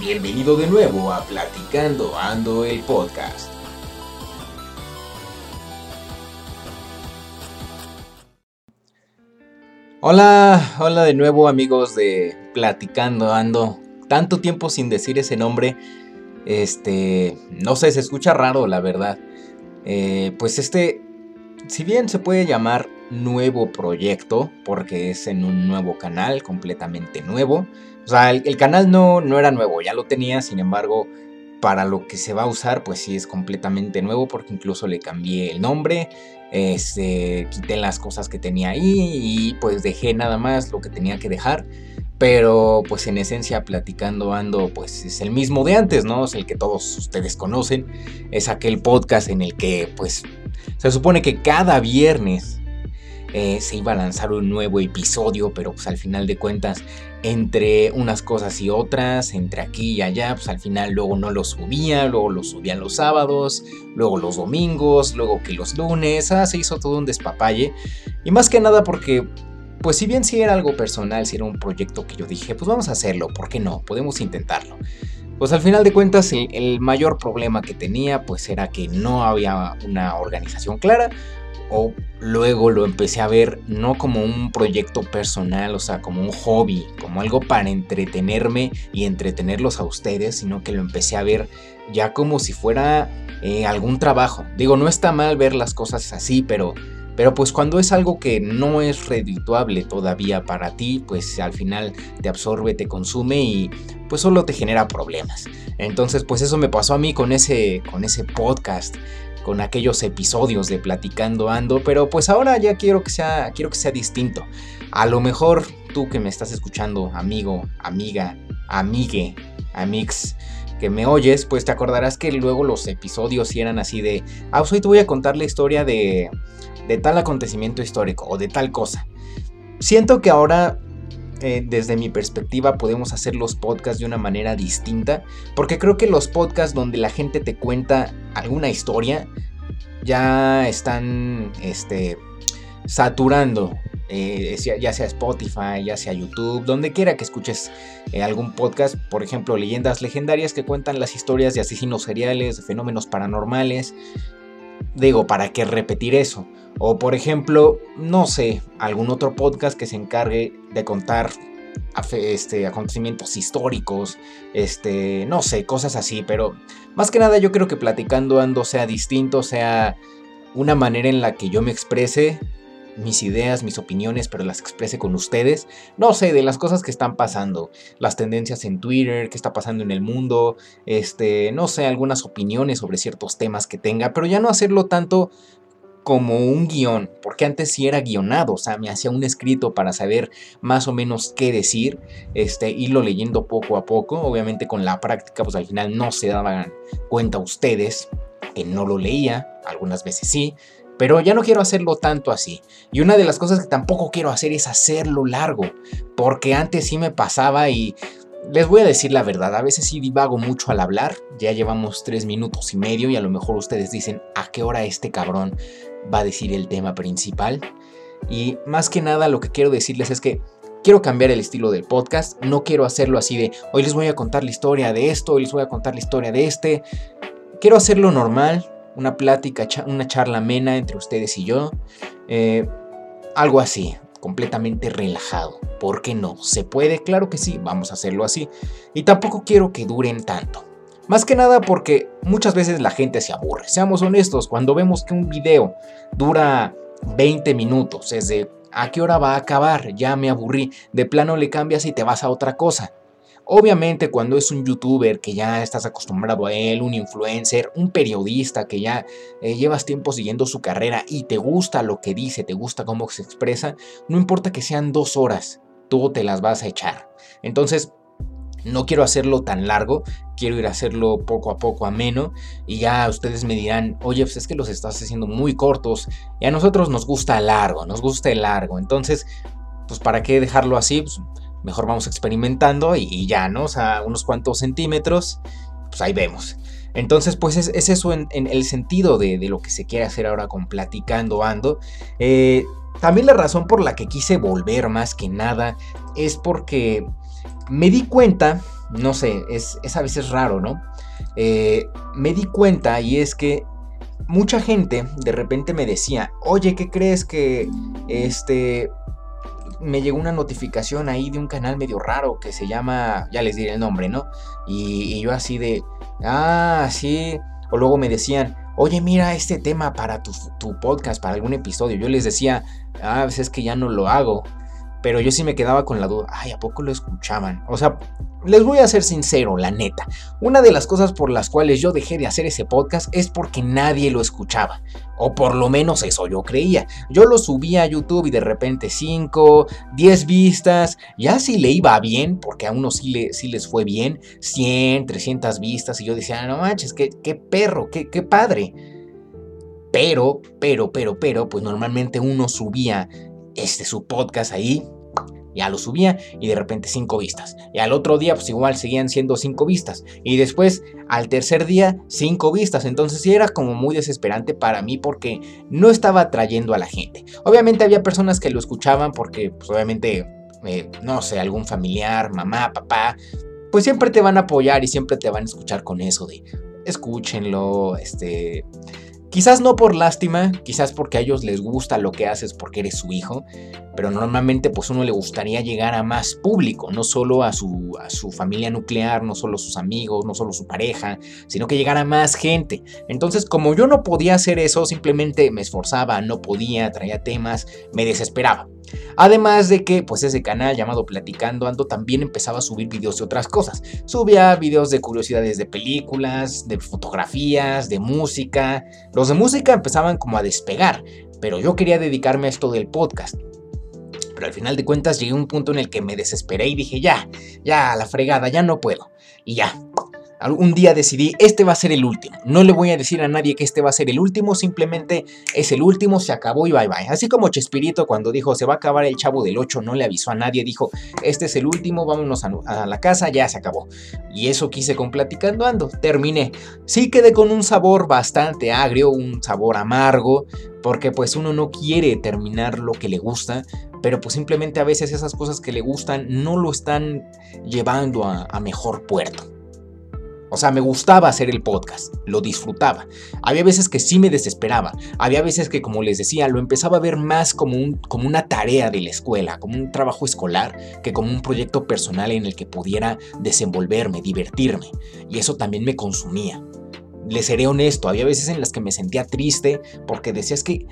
Bienvenido de nuevo a Platicando Ando el Podcast. Hola, hola de nuevo amigos de Platicando Ando. Tanto tiempo sin decir ese nombre. Este, no sé, se escucha raro la verdad. Eh, pues este, si bien se puede llamar nuevo proyecto, porque es en un nuevo canal, completamente nuevo. O sea, el, canal no, no era nuevo, ya lo tenía, sin embargo, para lo que se va a usar, pues sí es completamente nuevo, porque incluso le cambié el nombre, este, quité las cosas que tenía ahí y pues dejé nada más lo que tenía que dejar. Pero pues en esencia platicando ando pues es el mismo de antes, ¿no? Es el que todos ustedes conocen. Es aquel podcast en el que pues se supone que cada viernes eh, se iba a lanzar un nuevo episodio, pero pues al final de cuentas, entre unas cosas y otras, entre aquí y allá, pues al final luego no lo subía, luego lo subían los sábados, luego los domingos, luego que los lunes, ah, se hizo todo un despapalle. Y más que nada porque, pues si bien sí era algo personal, si era un proyecto que yo dije, pues vamos a hacerlo, ¿por qué no? Podemos intentarlo. Pues al final de cuentas el, el mayor problema que tenía pues era que no había una organización clara, o luego lo empecé a ver no como un proyecto personal, o sea, como un hobby, como algo para entretenerme y entretenerlos a ustedes, sino que lo empecé a ver ya como si fuera eh, algún trabajo. Digo, no está mal ver las cosas así, pero, pero pues cuando es algo que no es redituable todavía para ti, pues al final te absorbe, te consume y pues solo te genera problemas. Entonces, pues eso me pasó a mí con ese, con ese podcast con aquellos episodios de Platicando Ando, pero pues ahora ya quiero que sea, quiero que sea distinto. A lo mejor tú que me estás escuchando, amigo, amiga, amigue, amix, que me oyes, pues te acordarás que luego los episodios eran así de, ah, pues hoy te voy a contar la historia de, de tal acontecimiento histórico o de tal cosa. Siento que ahora eh, desde mi perspectiva podemos hacer los podcasts de una manera distinta, porque creo que los podcasts donde la gente te cuenta alguna historia ya están este, saturando, eh, ya sea Spotify, ya sea YouTube, donde quiera que escuches eh, algún podcast, por ejemplo, leyendas legendarias que cuentan las historias de asesinos seriales, de fenómenos paranormales. Digo, ¿para qué repetir eso? O por ejemplo, no sé, algún otro podcast que se encargue de contar este, acontecimientos históricos, este, no sé, cosas así, pero más que nada yo creo que platicando ando sea distinto, sea una manera en la que yo me exprese mis ideas, mis opiniones, pero las exprese con ustedes. No sé, de las cosas que están pasando, las tendencias en Twitter, qué está pasando en el mundo, este, no sé, algunas opiniones sobre ciertos temas que tenga, pero ya no hacerlo tanto como un guion, porque antes sí era guionado, o sea, me hacía un escrito para saber más o menos qué decir, este, irlo leyendo poco a poco, obviamente con la práctica, pues al final no se daban cuenta ustedes que no lo leía, algunas veces sí, pero ya no quiero hacerlo tanto así. Y una de las cosas que tampoco quiero hacer es hacerlo largo, porque antes sí me pasaba y les voy a decir la verdad, a veces sí divago mucho al hablar, ya llevamos tres minutos y medio y a lo mejor ustedes dicen, ¿a qué hora este cabrón va a decir el tema principal. Y más que nada lo que quiero decirles es que quiero cambiar el estilo del podcast. No quiero hacerlo así de hoy les voy a contar la historia de esto, hoy les voy a contar la historia de este. Quiero hacerlo normal, una plática, una charla amena entre ustedes y yo. Eh, algo así, completamente relajado. ¿Por qué no? ¿Se puede? Claro que sí, vamos a hacerlo así. Y tampoco quiero que duren tanto. Más que nada porque muchas veces la gente se aburre. Seamos honestos, cuando vemos que un video dura 20 minutos, es de ¿a qué hora va a acabar? Ya me aburrí. De plano le cambias y te vas a otra cosa. Obviamente cuando es un youtuber que ya estás acostumbrado a él, un influencer, un periodista que ya eh, llevas tiempo siguiendo su carrera y te gusta lo que dice, te gusta cómo se expresa, no importa que sean dos horas, tú te las vas a echar. Entonces, no quiero hacerlo tan largo, quiero ir a hacerlo poco a poco ameno y ya ustedes me dirán, oye, pues es que los estás haciendo muy cortos y a nosotros nos gusta largo, nos gusta el largo, entonces, pues para qué dejarlo así, pues mejor vamos experimentando y, ya, ¿no? O sea, unos cuantos centímetros, pues ahí vemos. Entonces, pues es, eso en, el sentido de, lo que se quiere hacer ahora con Platicando Ando. Eh, también la razón por la que quise volver más que nada es porque me di cuenta, no sé, es, a veces raro, ¿no? Eh, me di cuenta y es que mucha gente de repente me decía, oye, ¿qué crees que este me llegó una notificación ahí de un canal medio raro que se llama, ya les diré el nombre, ¿no? Y, yo así de, ah, sí. O luego me decían, oye, mira este tema para tu, tu, podcast, para algún episodio. Yo les decía, ah, pues es que ya no lo hago. Pero yo sí me quedaba con la duda, ay, ¿a poco lo escuchaban? O sea, les voy a ser sincero, la neta. Una de las cosas por las cuales yo dejé de hacer ese podcast es porque nadie lo escuchaba. O por lo menos eso yo creía. Yo lo subía a YouTube y de repente 5, 10 vistas. Ya si le iba bien, porque a unos sí, le, les fue bien, 100, 300 vistas. Y yo decía, no manches, qué, qué perro, qué, qué padre. Pero, pero, pero, pero, pues normalmente uno subía este su podcast ahí. Ya lo subía y de repente cinco vistas. Y al otro día pues igual seguían siendo cinco vistas. Y después al tercer día cinco vistas. Entonces sí era como muy desesperante para mí porque no estaba atrayendo a la gente. Obviamente había personas que lo escuchaban porque pues obviamente, eh, no sé, algún familiar, mamá, papá, pues siempre te van a apoyar y siempre te van a escuchar con eso de escúchenlo, este Quizás no por lástima, quizás porque a ellos les gusta lo que haces porque eres su hijo, pero normalmente pues uno le gustaría llegar a más público, no solo a su, familia nuclear, no solo sus amigos, no solo su pareja, sino que llegar a más gente. Entonces como yo no podía hacer eso, simplemente me esforzaba, no podía, traía temas, me desesperaba. Además de que, pues ese canal llamado Platicando Ando también empezaba a subir videos de otras cosas. Subía videos de curiosidades de películas, de fotografías, de música. Los de música empezaban como a despegar, pero yo quería dedicarme a esto del podcast. Pero al final de cuentas llegué a un punto en el que me desesperé y dije, ya, ya, la fregada, ya no puedo. Y ya, un día decidí, este va a ser el último. No le voy a decir a nadie que este va a ser el último, simplemente es el último, se acabó y bye bye. Así como Chespirito cuando dijo, se va a acabar el chavo del 8, no le avisó a nadie, dijo, este es el último, vámonos a, la casa, ya se acabó. Y eso quise con Platicando Ando, terminé. Sí quedé con un sabor bastante agrio, un sabor amargo, porque pues uno no quiere terminar lo que le gusta, pero pues simplemente a veces esas cosas que le gustan no lo están llevando a mejor puerto. O sea, me gustaba hacer el podcast, lo disfrutaba. Había veces que sí me desesperaba, había veces que, como les decía, lo empezaba a ver más como, un, como una tarea de la escuela, como un trabajo escolar, que como un proyecto personal en el que pudiera desenvolverme, divertirme. Y eso también me consumía. Les seré honesto, había veces en las que me sentía triste porque decías que,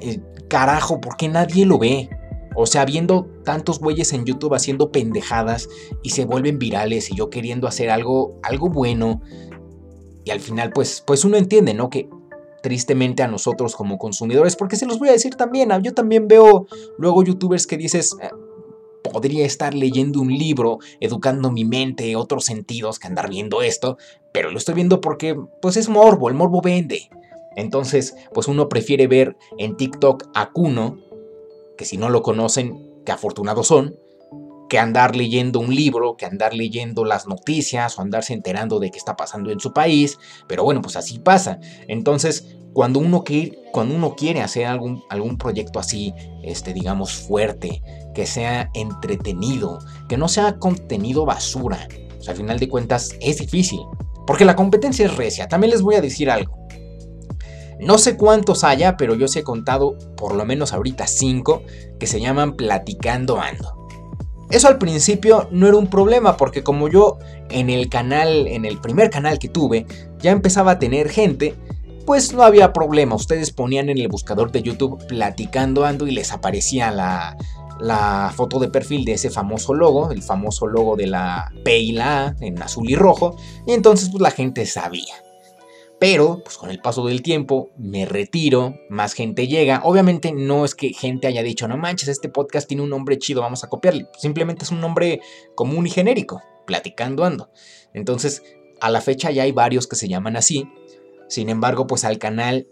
eh, carajo, ¿por qué nadie lo ve? O sea, viendo tantos güeyes en YouTube haciendo pendejadas y se vuelven virales y yo queriendo hacer algo, algo bueno. Y al final, pues, pues uno entiende, ¿no? Que tristemente a nosotros como consumidores, porque se los voy a decir también, yo también veo luego youtubers que dices, eh, podría estar leyendo un libro, educando mi mente, otros sentidos que andar viendo esto, pero lo estoy viendo porque pues es morbo, el morbo vende. Entonces, pues uno prefiere ver en TikTok a Kuno que si no lo conocen, qué afortunados son, que andar leyendo un libro, que andar leyendo las noticias o andarse enterando de qué está pasando en su país, pero bueno, pues así pasa. Entonces, cuando uno quiere, cuando uno quiere hacer algún, algún proyecto así, este, digamos, fuerte, que sea entretenido, que no sea contenido basura, al final de cuentas es difícil, porque la competencia es recia. También les voy a decir algo. No sé cuántos haya, pero yo sí he contado por lo menos ahorita cinco que se llaman Platicando Ando. Eso al principio no era un problema porque como yo en el canal, en el primer canal que tuve, ya empezaba a tener gente, pues no había problema. Ustedes ponían en el buscador de YouTube Platicando Ando y les aparecía la, foto de perfil de ese famoso logo, el famoso logo de la P y la A en azul y rojo, y entonces pues la gente sabía. Pero, pues con el paso del tiempo, me retiro, más gente llega. Obviamente no es que gente haya dicho, no manches, este podcast tiene un nombre chido, vamos a copiarle. Simplemente es un nombre común y genérico, platicando ando. Entonces, a la fecha ya hay varios que se llaman así. Sin embargo, pues al canal,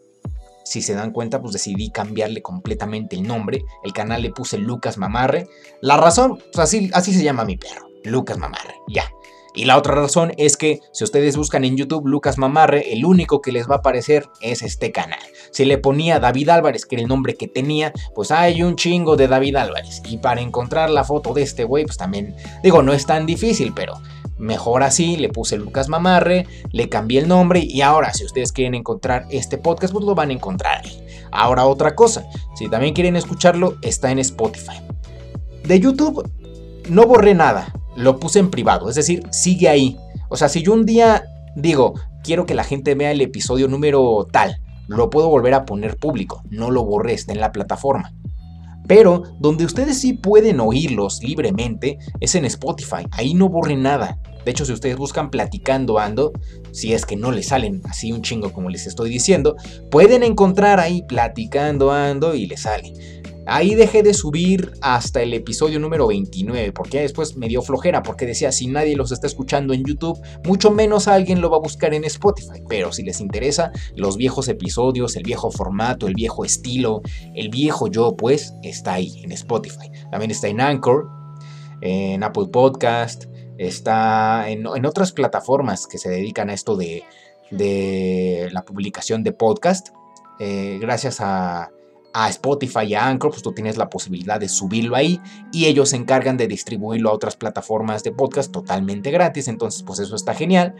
si se dan cuenta, pues decidí cambiarle completamente el nombre. El canal le puse Lucas Mamarre. La razón, pues así, así se llama mi perro, Lucas Mamarre, ya. Y la otra razón es que si ustedes buscan en YouTube Lucas Mamarre, el único que les va a aparecer es este canal. Si le ponía David Álvarez, que era el nombre que tenía, pues hay un chingo de David Álvarez. Y para encontrar la foto de este güey, pues también, digo, no es tan difícil, pero Mejor así, le puse Lucas Mamarre, le cambié el nombre y ahora si ustedes quieren encontrar este podcast, pues lo van a encontrar Ahora otra cosa, si también quieren escucharlo, está en Spotify. De YouTube no borré nada, lo puse en privado, es decir, sigue ahí. O sea, si yo un día digo, quiero que la gente vea el episodio número tal, lo puedo volver a poner público, no lo borré, está en la plataforma. Pero donde ustedes sí pueden oírlos libremente es en Spotify. Ahí no borren nada. De hecho, si ustedes buscan platicando ando, si es que no les salen así un chingo como les estoy diciendo, pueden encontrar ahí platicando ando y les sale. Ahí dejé de subir hasta el episodio número 29, porque después me dio flojera, porque decía, si nadie los está escuchando en YouTube, mucho menos alguien lo va a buscar en Spotify. Pero si les interesa los viejos episodios, el viejo formato, el viejo estilo, el viejo yo, pues está ahí en Spotify. También está en Anchor, en Apple Podcast, está en, otras plataformas que se dedican a esto de, la publicación de podcast. Eh, gracias a a Spotify y a Anchor, pues tú tienes la posibilidad de subirlo ahí y ellos se encargan de distribuirlo a otras plataformas de podcast totalmente gratis, entonces pues eso está genial.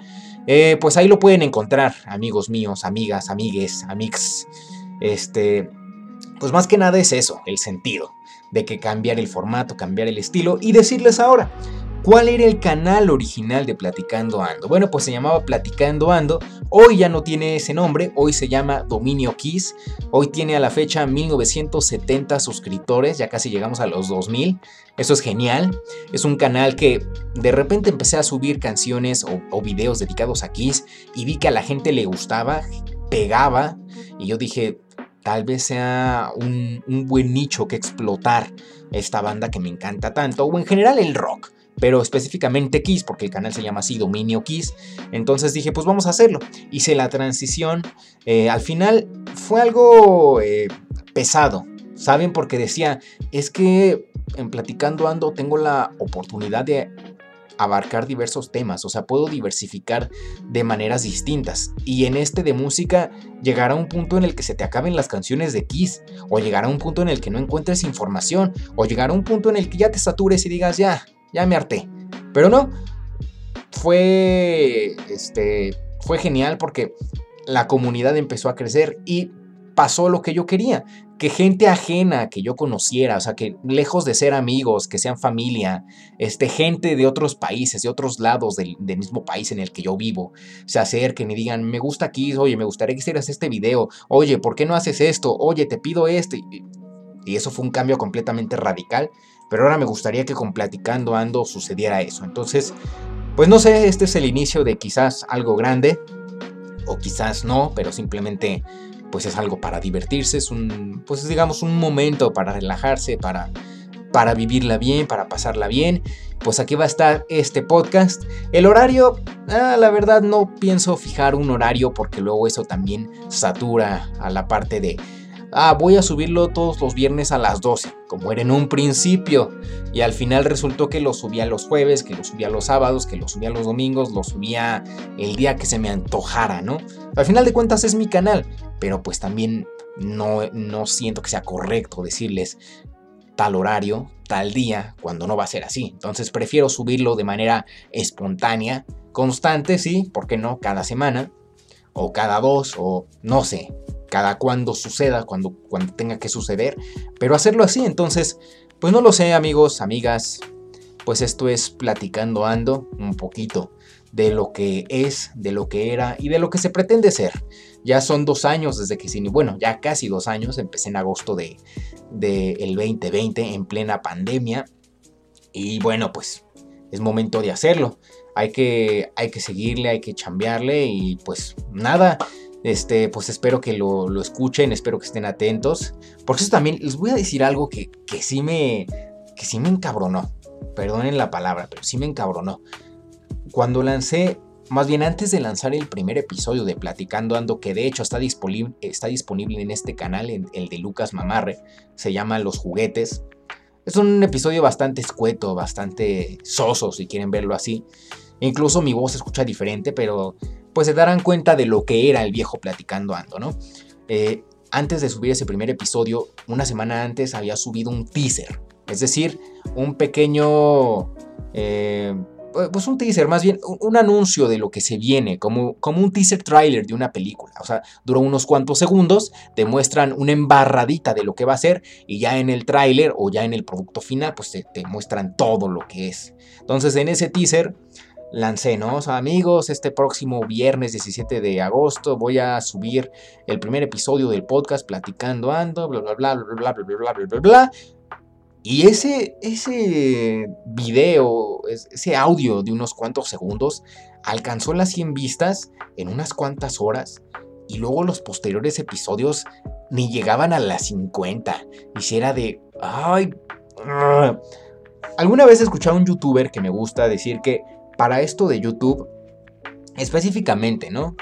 Eh, pues ahí lo pueden encontrar, amigos míos, amigas, amigues, amix. Este, pues más que nada es eso, el sentido de que cambiar el formato, cambiar el estilo y decirles ahora, ¿Cuál era el canal original de Platicando Ando? Bueno, pues se llamaba Platicando Ando. Hoy ya no tiene ese nombre, hoy se llama Dominio Kiss. Hoy tiene a la fecha 1970 suscriptores, ya casi llegamos a los 2000. Eso es genial. Es un canal que de repente empecé a subir canciones o, videos dedicados a Kiss y vi que a la gente le gustaba, pegaba. Y yo dije, tal vez sea un, un buen nicho que explotar esta banda que me encanta tanto, o en general el rock pero específicamente Kiss, porque el canal se llama así, Dominio Kiss. Entonces dije, pues vamos a hacerlo. Hice la transición. Eh, al final fue algo eh, pesado, ¿saben? Porque decía, es que en Platicando Ando tengo la oportunidad de abarcar diversos temas, o sea, puedo diversificar de maneras distintas. Y en este de música llegará un punto en el que se te acaben las canciones de Kiss, o llegará un punto en el que no encuentres información, o llegará un punto en el que ya te satures y digas, ya, ya me harté. Pero no, fue, este, fue genial porque la comunidad empezó a crecer y pasó lo que yo quería, que gente ajena que yo conociera, o sea, que lejos de ser amigos, que sean familia, este, gente de otros países, de otros lados del, mismo país en el que yo vivo, se acerquen y digan, me gusta aquí, oye, me gustaría que hicieras este video, oye, ¿por qué no haces esto? Oye, te pido esto. Y eso fue un cambio completamente radical pero ahora me gustaría que con Platicando Ando sucediera eso. Entonces, pues no sé, este es el inicio de quizás algo grande, o quizás no, pero simplemente pues es algo para divertirse, es un, pues digamos, un momento para relajarse, para, para vivirla bien, para pasarla bien. Pues aquí va a estar este podcast. El horario, ah, la verdad no pienso fijar un horario porque luego eso también satura a la parte de ah, voy a subirlo todos los viernes a las 12, como era en un principio. Y al final resultó que lo subía los jueves, que lo subía los sábados, que lo subía los domingos, lo subía el día que se me antojara, ¿no? Al final de cuentas es mi canal, pero pues también no, no siento que sea correcto decirles tal horario, tal día, cuando no va a ser así. Entonces prefiero subirlo de manera espontánea, constante, sí, ¿por qué no? Cada semana, o cada dos, o no sé, cada cuando suceda, cuando, cuando tenga que suceder, pero hacerlo así, entonces, pues no lo sé amigos, amigas, pues esto es platicando ando un poquito de lo que es, de lo que era y de lo que se pretende ser. Ya son dos años desde que, bueno, ya casi dos años, empecé en agosto de, de el 2020 en plena pandemia y bueno, pues es momento de hacerlo. Hay que, hay que seguirle, hay que chambearle y pues nada, este, pues espero que lo, escuchen, espero que estén atentos. Por eso también les voy a decir algo que, que, sí me, que sí me encabronó. Perdonen la palabra, pero sí me encabronó. Cuando lancé, más bien antes de lanzar el primer episodio de Platicando Ando, que de hecho está disponible, está disponible en este canal, en el de Lucas Mamarre, se llama Los Juguetes. Es un episodio bastante escueto, bastante soso, si quieren verlo así. Incluso mi voz se escucha diferente, pero pues se darán cuenta de lo que era el viejo platicando ando, ¿no? Eh, antes de subir ese primer episodio, una semana antes había subido un teaser, es decir, un pequeño... Eh, pues un teaser, más bien un, anuncio de lo que se viene, como, como un teaser trailer de una película. O sea, duró unos cuantos segundos, te muestran una embarradita de lo que va a ser y ya en el tráiler o ya en el producto final, pues te, muestran todo lo que es. Entonces en ese teaser lancé, ¿no? Amigos, este próximo viernes 17 de agosto voy a subir el primer episodio del podcast Platicando Ando, bla, bla, bla, bla, bla, bla, bla, bla, bla, bla. Y ese, ese video, ese audio de unos cuantos segundos, alcanzó las 100 vistas en unas cuantas horas y luego los posteriores episodios ni llegaban a las 50. Y si era de... ¡Ay! Alguna vez escuché a un youtuber que me gusta decir que para esto de YouTube, específicamente, ¿no?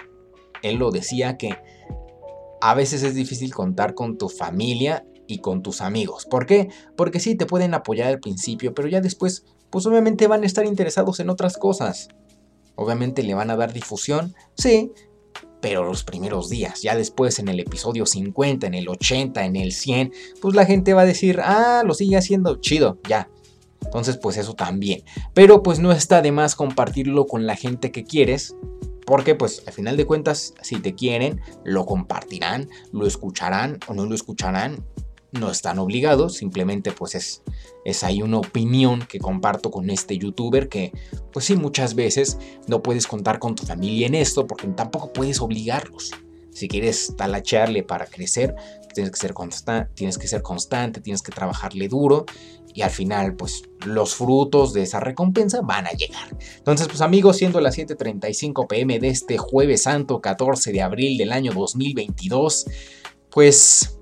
Él lo decía que a veces es difícil contar con tu familia y con tus amigos. ¿Por qué? Porque sí, te pueden apoyar al principio, pero ya después, pues obviamente van a estar interesados en otras cosas. Obviamente le van a dar difusión, sí, pero los primeros días, ya después en el episodio 50, en el 80, en el 100, pues la gente va a decir, ah, lo sigue haciendo chido, ya. Entonces, pues eso también. Pero pues no está de más compartirlo con la gente que quieres, porque pues al final de cuentas, si te quieren, lo compartirán, lo escucharán o no lo escucharán, no están obligados, simplemente pues es, es ahí una opinión que comparto con este youtuber que pues sí, muchas veces no puedes contar con tu familia en esto porque tampoco puedes obligarlos. Si quieres talacharle para crecer, tienes que ser, constante, tienes que ser constante, tienes que trabajarle duro y al final pues los frutos de esa recompensa van a llegar. Entonces pues amigos, siendo las 7.35 pm de este jueves santo 14 de abril del año 2022, pues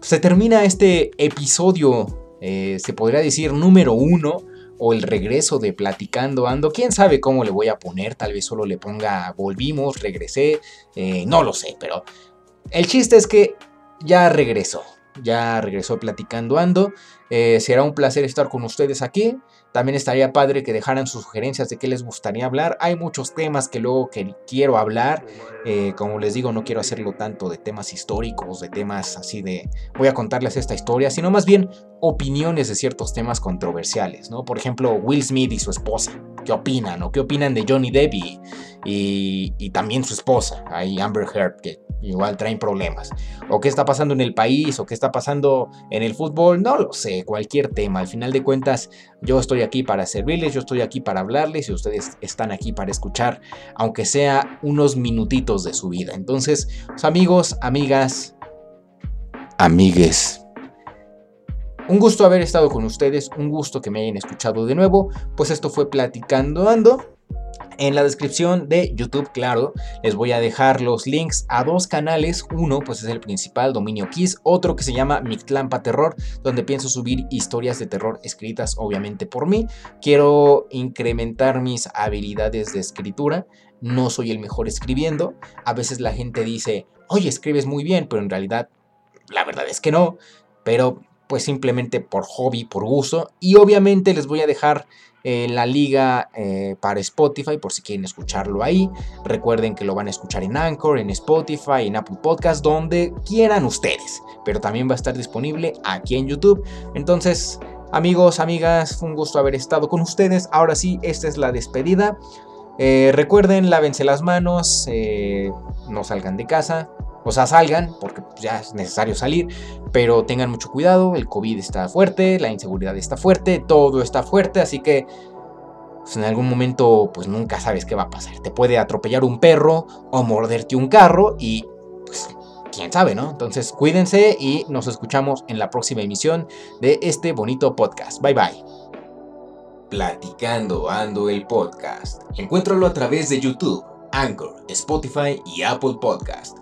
se termina este episodio, eh, se podría decir número uno, o el regreso de Platicando Ando. Quién sabe cómo le voy a poner, tal vez solo le ponga volvimos, regresé, eh, no lo sé, pero el chiste es que ya regresó, ya regresó Platicando Ando. Eh, será un placer estar con ustedes aquí. También estaría padre que dejaran sus sugerencias de qué les gustaría hablar. Hay muchos temas que luego que quiero hablar. Eh, como les digo, no quiero hacerlo tanto de temas históricos, de temas así de voy a contarles esta historia, sino más bien opiniones de ciertos temas controversiales, ¿no? Por ejemplo, Will Smith y su esposa. ¿Qué opinan? ¿O qué opinan de Johnny Depp y, y, también su esposa, ahí Amber Heard, que igual traen problemas. O qué está pasando en el país, o qué está pasando en el fútbol, no lo sé, cualquier tema. Al final de cuentas, yo estoy aquí para servirles, yo estoy aquí para hablarles y ustedes están aquí para escuchar, aunque sea unos minutitos de su vida. Entonces, pues, amigos, amigas, amigues. Un gusto haber estado con ustedes, un gusto que me hayan escuchado de nuevo, pues esto fue Platicando Ando. En la descripción de YouTube, claro, les voy a dejar los links a dos canales. Uno, pues es el principal, Dominio Kiss. Otro que se llama Mictlampa Terror, donde pienso subir historias de terror escritas obviamente por mí. Quiero incrementar mis habilidades de escritura. No soy el mejor escribiendo. A veces la gente dice, oye, escribes muy bien, pero en realidad la verdad es que no. Pero pues simplemente por hobby, por gusto. Y obviamente les voy a dejar eh, la liga eh, para Spotify por si quieren escucharlo ahí. Recuerden que lo van a escuchar en Anchor, en Spotify, en Apple Podcast, donde quieran ustedes. Pero también va a estar disponible aquí en YouTube. Entonces, amigos, amigas, fue un gusto haber estado con ustedes. Ahora sí, esta es la despedida. Eh, recuerden, lávense las manos, no salgan de casa, o sea, salgan, porque ya es necesario salir, pero tengan mucho cuidado, el COVID está fuerte, la inseguridad está fuerte, todo está fuerte, así que pues, en algún momento pues nunca sabes qué va a pasar. Te puede atropellar un perro o morderte un carro y pues quién sabe, ¿no? Entonces cuídense y nos escuchamos en la próxima emisión de este bonito podcast. Bye bye. Platicando Ando el podcast. Encuéntralo a través de YouTube, Anchor, Spotify y Apple Podcast.